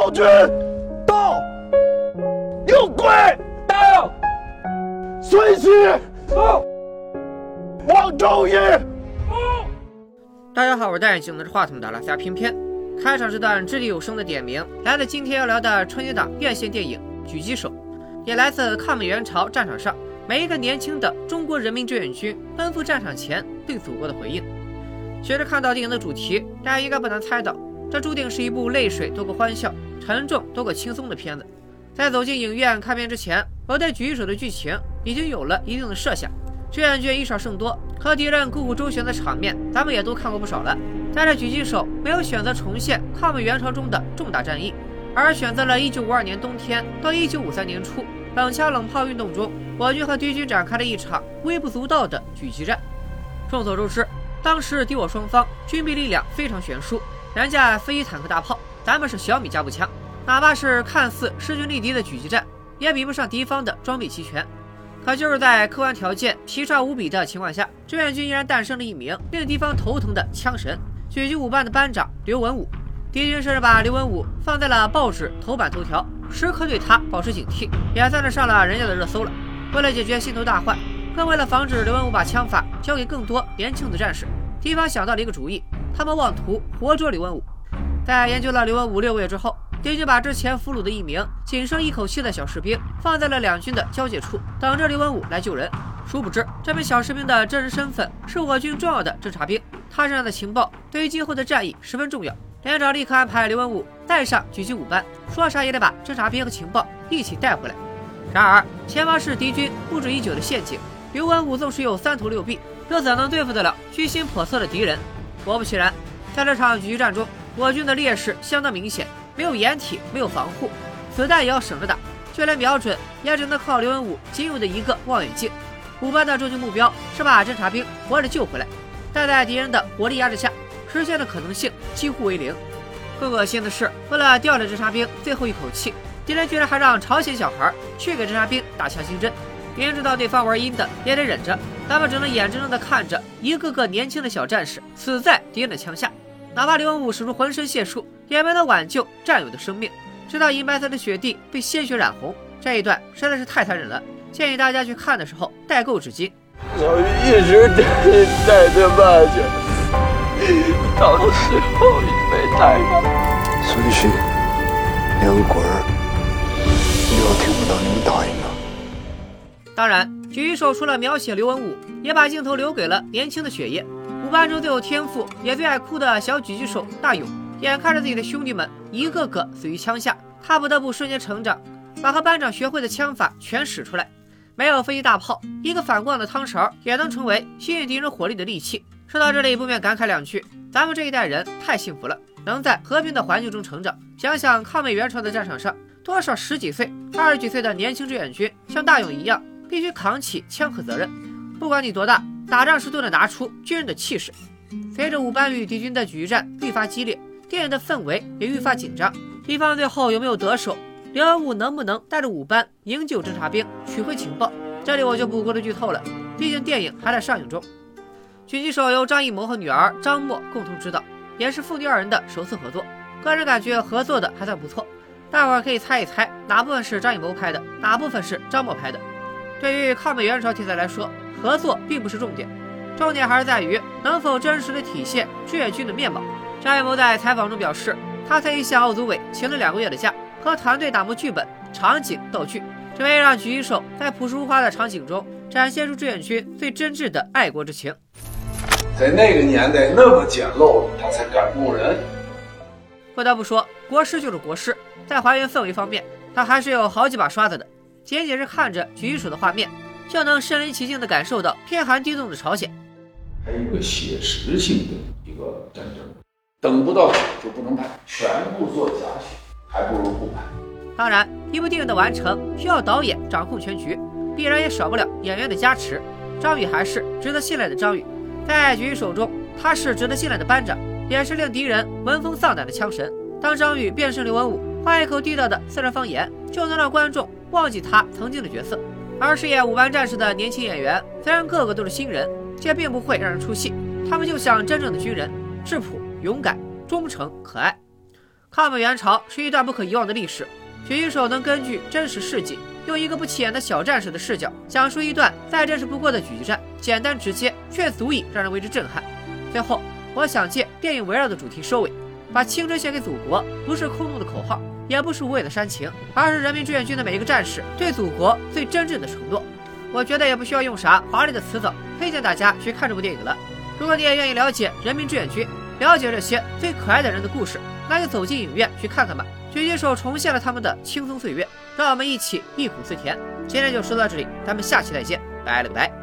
昭君到，有鬼到，孙熙到，王周义。大家好，我是戴眼镜拿着话筒的拉斯加偏偏。开场这段掷地有声的点名，来自今天要聊的春节档院线电影《狙击手》，也来自抗美援朝战场上每一个年轻的中国人民志愿军奔赴战场前对祖国的回应。学着看到电影的主题，大家应该不难猜到，这注定是一部泪水多过欢笑、沉重多个轻松的片子。在走进影院看片之前，我对《狙击手》的剧情已经有了一定的设想。志愿军以少胜多，和敌人苦苦周旋的场面，咱们也都看过不少了。但是狙击手没有选择重现抗美援朝中的重大战役，而选择了1952年冬天到1953年初冷枪冷炮运动中，我军和敌军展开了一场微不足道的狙击战。众所周知，当时敌我双方军备力量非常悬殊，人家飞机坦克大炮，咱们是小米加步枪，哪怕是看似势均力敌的狙击战，也比不上敌方的装备齐全。可就是在客观条件奇差无比的情况下，志愿军依然诞生了一名令敌方头疼的枪神——狙击五班的班长刘文武。敌军甚至把刘文武放在了报纸头版头条，时刻对他保持警惕，也算是上了人家的热搜了。为了解决心头大患，更为了防止刘文武把枪法交给更多年轻的战士，敌方想到了一个主意，他们妄图活捉刘文武。在研究了刘文武六个月之后。敌军把之前俘虏的一名仅剩一口气的小士兵放在了两军的交界处，等着刘文武来救人。殊不知，这名小士兵的真实身份是我军重要的侦察兵，他身上的情报对于今后的战役十分重要。连长立刻安排刘文武带上狙击五班，说啥也得把侦察兵和情报一起带回来。然而，前方是敌军布置已久的陷阱，刘文武纵使有三头六臂，又怎能对付得了居心叵测的敌人？果不其然，在这场狙击战中，我军的劣势相当明显。没有掩体，没有防护，子弹也要省着打，就连瞄准也只能靠刘文武仅有的一个望远镜。五班的终极目标是把侦察兵活着救回来，但在敌人的火力压制下，实现的可能性几乎为零。更恶心的是，为了吊着侦察兵最后一口气，敌人居然还让朝鲜小孩去给侦察兵打强心针。明知道对方玩阴的，也得忍着，咱们只能眼睁睁地看着一个个年轻的小战士死在敌人的枪下。哪怕刘文武使出浑身解数，也没能挽救战友的生命。直到银白色的雪地被鲜血染红，这一段实在是太残忍了。建议大家去看的时候带够纸巾。我一直带带着妈去，到时候也没带上？孙旭，两个鬼儿，以后听不到你们答应了。当然，狙击手除了描写刘文武，也把镜头留给了年轻的雪夜。班中最有天赋也最爱哭的小狙击手大勇，眼看着自己的兄弟们一个个死于枪下，他不得不瞬间成长，把和班长学会的枪法全使出来。没有飞机大炮，一个反光的汤勺也能成为吸引敌人火力的利器。说到这里，不免感慨两句：咱们这一代人太幸福了，能在和平的环境中成长。想想抗美援朝的战场上，多少十几岁、二十几岁的年轻志愿军，像大勇一样，必须扛起枪和责任。不管你多大。打仗时都得拿出军人的气势。随着五班与敌军的狙击战愈发激烈，电影的氛围也愈发紧张。敌方最后有没有得手？刘文武能不能带着五班营救侦察兵，取回情报？这里我就不过多剧透了，毕竟电影还在上映中。狙击手由张艺谋和女儿张默共同执导，也是父女二人的首次合作。个人感觉合作的还算不错。大伙儿可以猜一猜，哪部分是张艺谋拍的，哪部分是张默拍的？对于抗美援朝题材来说。合作并不是重点，重点还是在于能否真实的体现志愿军的面貌。张艺谋在采访中表示，他特意向奥组委请了两个月的假，和团队打磨剧本、场景、道具，只为让狙击手在朴实无华的场景中展现出志愿军最真挚的爱国之情。在那个年代那么简陋，他才感动人。不得不说，国师就是国师，在还原氛围方面，他还是有好几把刷子的。仅仅是看着狙击手的画面。就能身临其境地感受到天寒地冻的朝鲜，还有一个写实性的一个战争，等不到雪就不能拍，全部做假雪，还不如不拍。当然，一部电影的完成需要导演掌控全局，必然也少不了演员的加持。张宇还是值得信赖的张宇，在狙击手中，他是值得信赖的班长，也是令敌人闻风丧胆的枪神。当张宇变身刘文武，换一口地道的四川方言，就能让观众忘记他曾经的角色。而饰演五班战士的年轻演员，虽然个个都是新人，却并不会让人出戏。他们就像真正的军人，质朴、勇敢、忠诚、可爱。抗美援朝是一段不可遗忘的历史。狙击手能根据真实事迹，用一个不起眼的小战士的视角，讲述一段再真实不过的狙击战，简单直接，却足以让人为之震撼。最后，我想借电影围绕的主题收尾，把青春献给祖国，不是空洞的口号，也不是无谓的煽情，而是人民志愿军的每一个战士对祖国最真挚的承诺。我觉得也不需要用啥华丽的词藻，推荐大家去看这部电影了。如果你也愿意了解人民志愿军，了解这些最可爱的人的故事，那就走进影院去看看吧。狙击手重现了他们的轻松岁月，让我们一起忆苦思甜。今天就说到这里，咱们下期再见，拜了个拜。